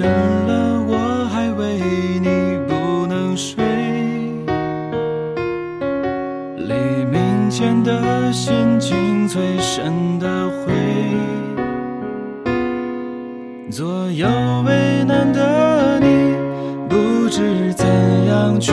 深了，我还为你不能睡。黎明前的心情最深的灰，左右为难的你，不知怎样去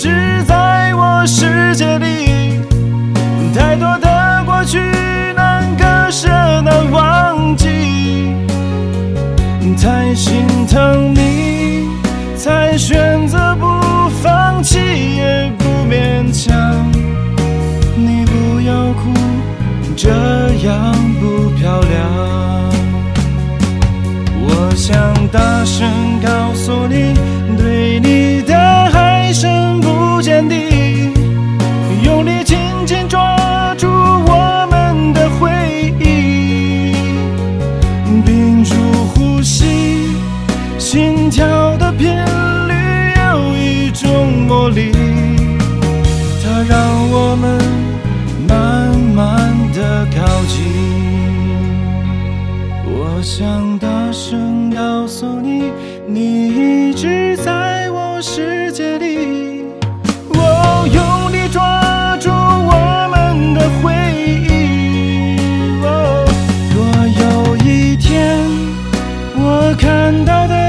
直在我世界里。太多的过去难割舍难忘记，太心疼你，才选择不放弃也不勉强。你不要哭，这样不漂亮。我想大声告诉你，里，它让我们慢慢的靠近。我想大声告诉你，你一直在我世界里。我用力抓住我们的回忆。若有一天我看到的。